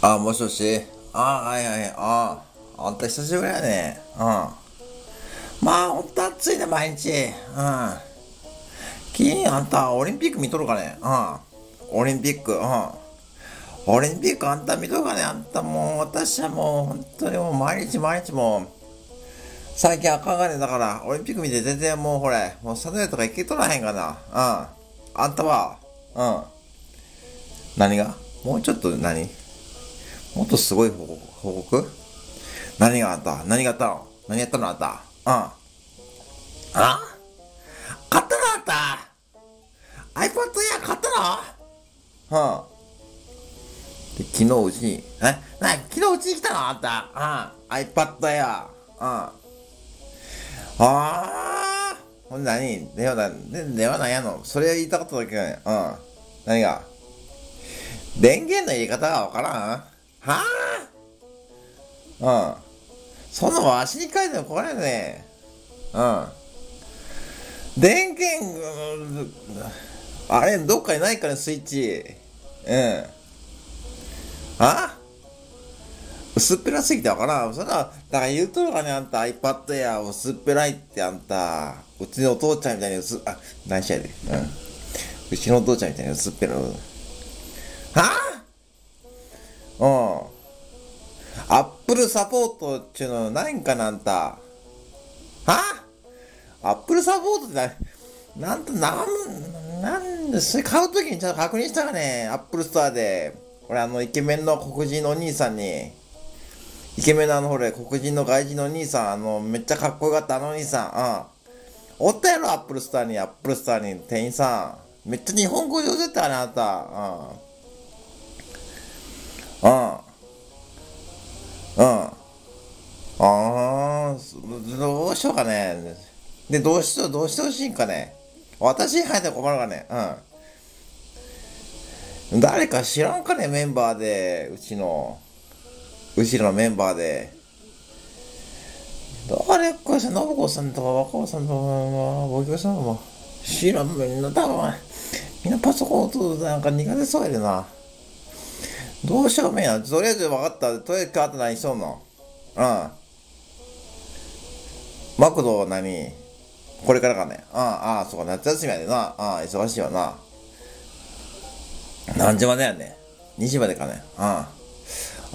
あ、もしもし。あ、はいはい。あ、あんた久しぶりやね。うん。まあ、ほんと暑いね、毎日。うん。金あんた、オリンピック見とるかね。うん。オリンピック。うん。オリンピックあんた見とるかね。あんたもう、私はもう、本当にもう毎日毎日もう、最近赤がねだから、オリンピック見て全然もうほれ、もうサヌとか行けとらへんかな。うん。あんたは、うん。何が？もうちょっと何？もっとすごい報告？報告何があった？何があったの？何やったのあった？うん。あ？買ったのあった ?iPad Air 買ったの？うん。で、昨日うちに、え？な昨日うちに来たのあった？うん。iPad Air。うん。ああほんで何？電話だ、電話なんやの？それ言いたかっただけやね。うん。何が？電源の入れ方がわからん？はあ？うん。そんなわしに書いてもこれね。うん。電源、あれ、どっかにないかね、スイッチ。うん。あ？薄っぺらすぎてわからん。そんな、だから言うとるかね、あんた iPad や薄っぺらいってあんた。うちのお父ちゃんみたいに薄、あ、何しやで。うん。うちのお父ちゃんみたいに薄っぺら。はあ？うん。アップルサポートっちゅうのないんかなあんた。はあ？アップルサポートってな、なんと、なん、なんで、それ買うときにちゃんと確認したかね？アップルストアで。俺あの、イケメンの黒人のお兄さんに、イケメンのあの、ほれ、黒人の外人のお兄さん、あの、めっちゃかっこよかったあの兄さん、うん。おったやろ、アップルストアに、アップルストアに、店員さん。めっちゃ日本語上手だった、あなた。うん。うん。うん。ああ、どうしようかね。で、どうしよう、どうしてほしいんかね。私に入って困るかね。うん。誰か知らんかね、メンバーで、うちの、うちのメンバーで。誰かさ、信子さんとか若尾さんとか、ご協さんも、知らん、みんな多分、みんなパソコンとなんか苦手そうやでな。どうしようめや。とりあえず分かった。とりあえず変わって何しとんのうん。マクド何これからかね。うん、ああ、そうか、夏休みやでな。ああ、忙しいわな。何時までやねん。2時までかね。うん。あ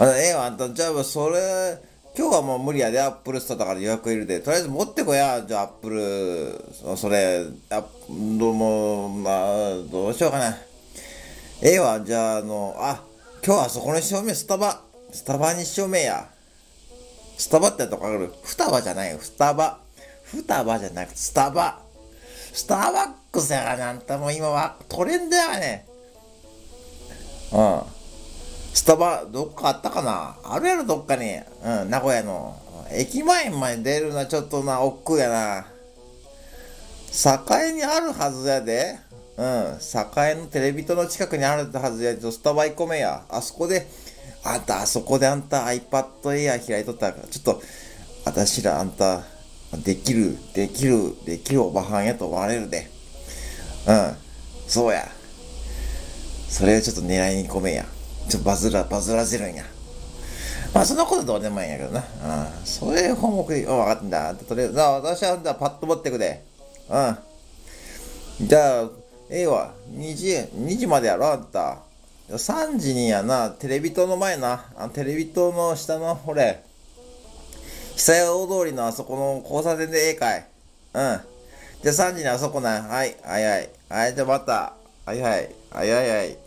ええわ、あんた、じゃあ、それ、今日はもう無理やで、アップルストアだから予約いるで。とりあえず持ってこや、じゃあ、アップル、それ、あどうも、まあ、どうしようかな。ええわ、じゃあ、あの、あ、今日はそこの照明スタバ。スタバに照明や。スタバってとこかる双葉じゃないよ。スタバ。双葉じゃなくてスタバ。スターバックスやがね。あんたもう今はトレンドやがね。うん。スタバ、どっかあったかな？あるやろ、どっかに。うん、名古屋の。駅前まで出るのはちょっとな、億劫やな。境にあるはずやで。うん、栄のテレビ塔の近くにあるはずやとスタバ行こめや。あそこで、あんた、あそこであんた iPad Air 開いとったから、ちょっと、私らあんた、できる、できる、できるおばはんやと思われるで。うん、そうや。それをちょっと狙いに込めや。ちょっとバズら、バズらせるんや。まあ、そんなことどうでもいいんやけどな。うん。そういう項目、うん、分かったんだ。とりあえず、私はパッと持ってくで。うん。じゃあ、ええわ、2時、2時までやろ、あんた。3時にやな、テレビ塔の前な、あテレビ塔の下の、ほれ、久屋大通りのあそこの交差点でええかい。うん。じゃあ3時にあそこな。はい、はいはい。はい、じゃあまた。はいはい。はいはいはい。